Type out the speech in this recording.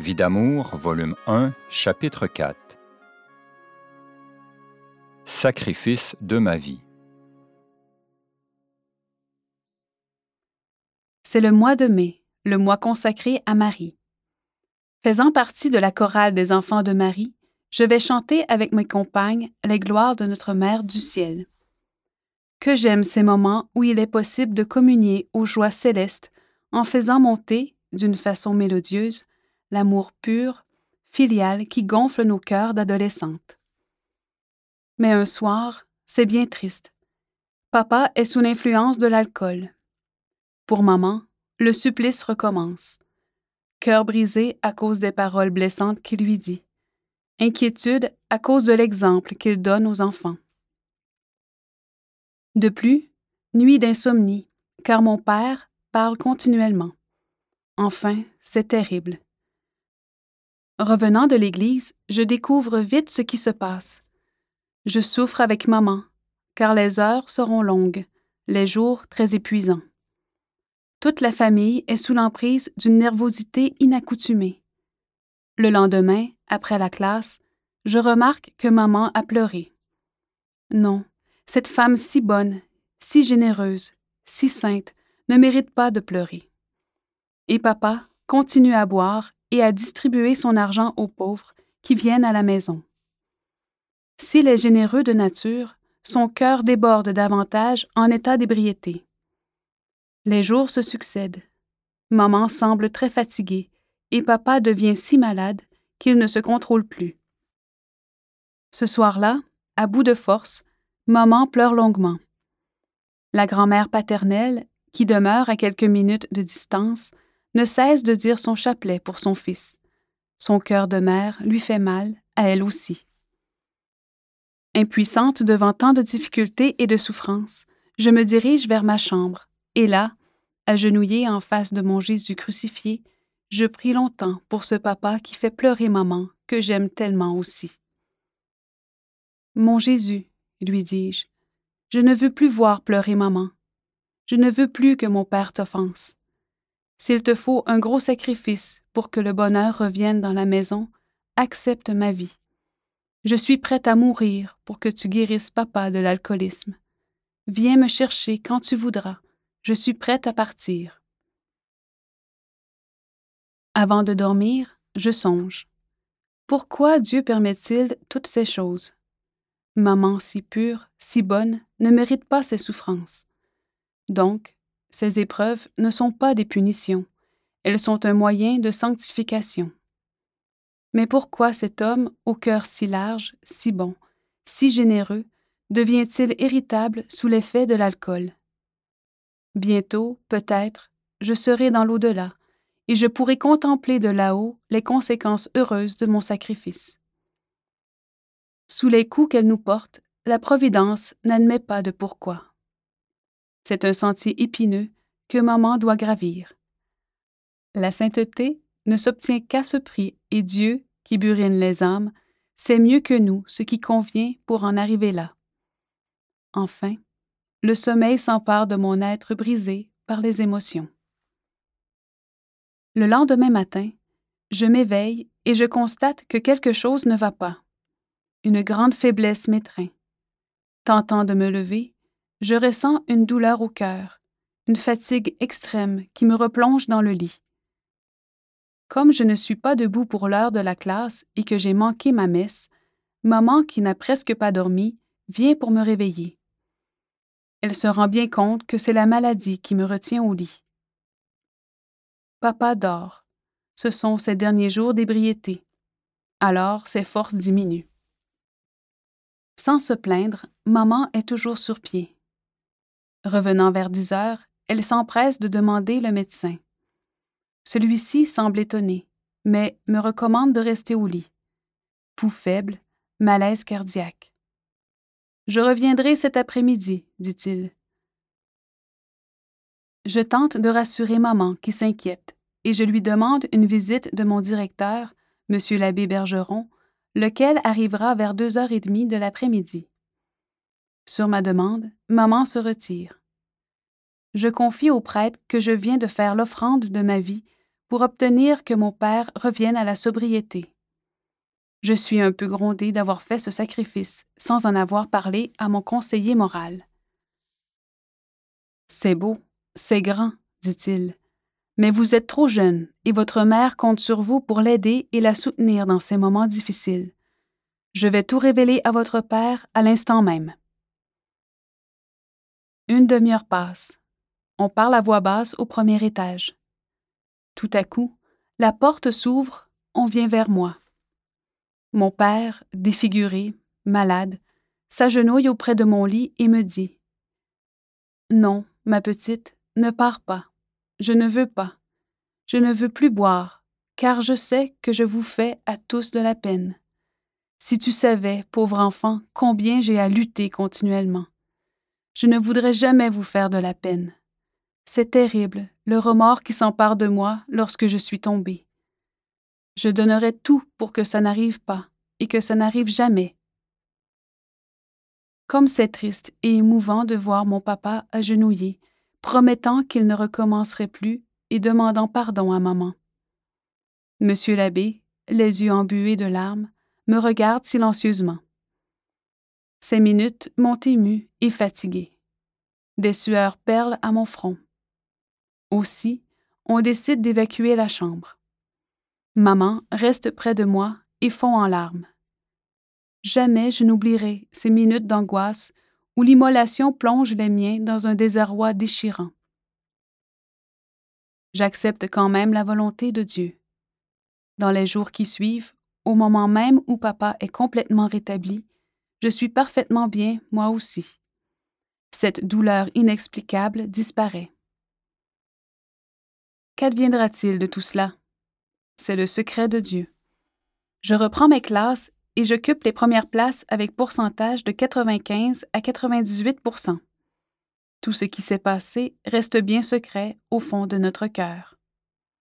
Vie d'amour, volume 1, chapitre 4. Sacrifice de ma vie. C'est le mois de mai, le mois consacré à Marie. Faisant partie de la chorale des enfants de Marie, je vais chanter avec mes compagnes les gloires de notre Mère du ciel. Que j'aime ces moments où il est possible de communier aux joies célestes en faisant monter, d'une façon mélodieuse, l'amour pur, filial qui gonfle nos cœurs d'adolescentes. Mais un soir, c'est bien triste. Papa est sous l'influence de l'alcool. Pour maman, le supplice recommence. Cœur brisé à cause des paroles blessantes qu'il lui dit. Inquiétude à cause de l'exemple qu'il donne aux enfants. De plus, nuit d'insomnie, car mon père parle continuellement. Enfin, c'est terrible. Revenant de l'église, je découvre vite ce qui se passe. Je souffre avec maman, car les heures seront longues, les jours très épuisants. Toute la famille est sous l'emprise d'une nervosité inaccoutumée. Le lendemain, après la classe, je remarque que maman a pleuré. Non, cette femme si bonne, si généreuse, si sainte, ne mérite pas de pleurer. Et papa continue à boire et à distribuer son argent aux pauvres qui viennent à la maison. S'il est généreux de nature, son cœur déborde davantage en état d'ébriété. Les jours se succèdent. Maman semble très fatiguée et papa devient si malade qu'il ne se contrôle plus. Ce soir-là, à bout de force, maman pleure longuement. La grand-mère paternelle, qui demeure à quelques minutes de distance, ne cesse de dire son chapelet pour son fils. Son cœur de mère lui fait mal, à elle aussi. Impuissante devant tant de difficultés et de souffrances, je me dirige vers ma chambre, et là, agenouillée en face de mon Jésus crucifié, je prie longtemps pour ce papa qui fait pleurer maman, que j'aime tellement aussi. Mon Jésus, lui dis-je, je ne veux plus voir pleurer maman. Je ne veux plus que mon père t'offense. S'il te faut un gros sacrifice pour que le bonheur revienne dans la maison, accepte ma vie. Je suis prête à mourir pour que tu guérisses papa de l'alcoolisme. Viens me chercher quand tu voudras. Je suis prête à partir. Avant de dormir, je songe. Pourquoi Dieu permet-il toutes ces choses? Maman si pure, si bonne, ne mérite pas ces souffrances. Donc, ces épreuves ne sont pas des punitions, elles sont un moyen de sanctification. Mais pourquoi cet homme, au cœur si large, si bon, si généreux, devient-il irritable sous l'effet de l'alcool? Bientôt, peut-être, je serai dans l'au-delà, et je pourrai contempler de là-haut les conséquences heureuses de mon sacrifice. Sous les coups qu'elle nous porte, la Providence n'admet pas de pourquoi. C'est un sentier épineux que maman doit gravir. La sainteté ne s'obtient qu'à ce prix et Dieu, qui burine les âmes, sait mieux que nous ce qui convient pour en arriver là. Enfin, le sommeil s'empare de mon être brisé par les émotions. Le lendemain matin, je m'éveille et je constate que quelque chose ne va pas. Une grande faiblesse m'étreint. Tentant de me lever, je ressens une douleur au cœur, une fatigue extrême qui me replonge dans le lit. Comme je ne suis pas debout pour l'heure de la classe et que j'ai manqué ma messe, maman, qui n'a presque pas dormi, vient pour me réveiller. Elle se rend bien compte que c'est la maladie qui me retient au lit. Papa dort. Ce sont ses derniers jours d'ébriété. Alors ses forces diminuent. Sans se plaindre, maman est toujours sur pied. Revenant vers dix heures, elle s'empresse de demander le médecin. Celui-ci semble étonné, mais me recommande de rester au lit. Pouls faible, malaise cardiaque. Je reviendrai cet après-midi, dit-il. Je tente de rassurer maman qui s'inquiète et je lui demande une visite de mon directeur, M. l'abbé Bergeron, lequel arrivera vers deux heures et demie de l'après-midi. Sur ma demande, maman se retire. Je confie au prêtre que je viens de faire l'offrande de ma vie pour obtenir que mon père revienne à la sobriété. Je suis un peu grondé d'avoir fait ce sacrifice sans en avoir parlé à mon conseiller moral. C'est beau, c'est grand, dit-il, mais vous êtes trop jeune et votre mère compte sur vous pour l'aider et la soutenir dans ces moments difficiles. Je vais tout révéler à votre père à l'instant même. Une demi-heure passe. On parle à voix basse au premier étage. Tout à coup, la porte s'ouvre, on vient vers moi. Mon père, défiguré, malade, s'agenouille auprès de mon lit et me dit Non, ma petite, ne pars pas. Je ne veux pas. Je ne veux plus boire, car je sais que je vous fais à tous de la peine. Si tu savais, pauvre enfant, combien j'ai à lutter continuellement. Je ne voudrais jamais vous faire de la peine. C'est terrible, le remords qui s'empare de moi lorsque je suis tombée. Je donnerais tout pour que ça n'arrive pas et que ça n'arrive jamais. Comme c'est triste et émouvant de voir mon papa agenouillé, promettant qu'il ne recommencerait plus et demandant pardon à maman. Monsieur l'abbé, les yeux embués de larmes, me regarde silencieusement. Ces minutes m'ont ému et fatigué. Des sueurs perlent à mon front. Aussi, on décide d'évacuer la chambre. Maman reste près de moi et fond en larmes. Jamais je n'oublierai ces minutes d'angoisse où l'immolation plonge les miens dans un désarroi déchirant. J'accepte quand même la volonté de Dieu. Dans les jours qui suivent, au moment même où papa est complètement rétabli, je suis parfaitement bien, moi aussi. Cette douleur inexplicable disparaît. Qu'adviendra-t-il de tout cela? C'est le secret de Dieu. Je reprends mes classes et j'occupe les premières places avec pourcentage de 95 à 98% Tout ce qui s'est passé reste bien secret au fond de notre cœur.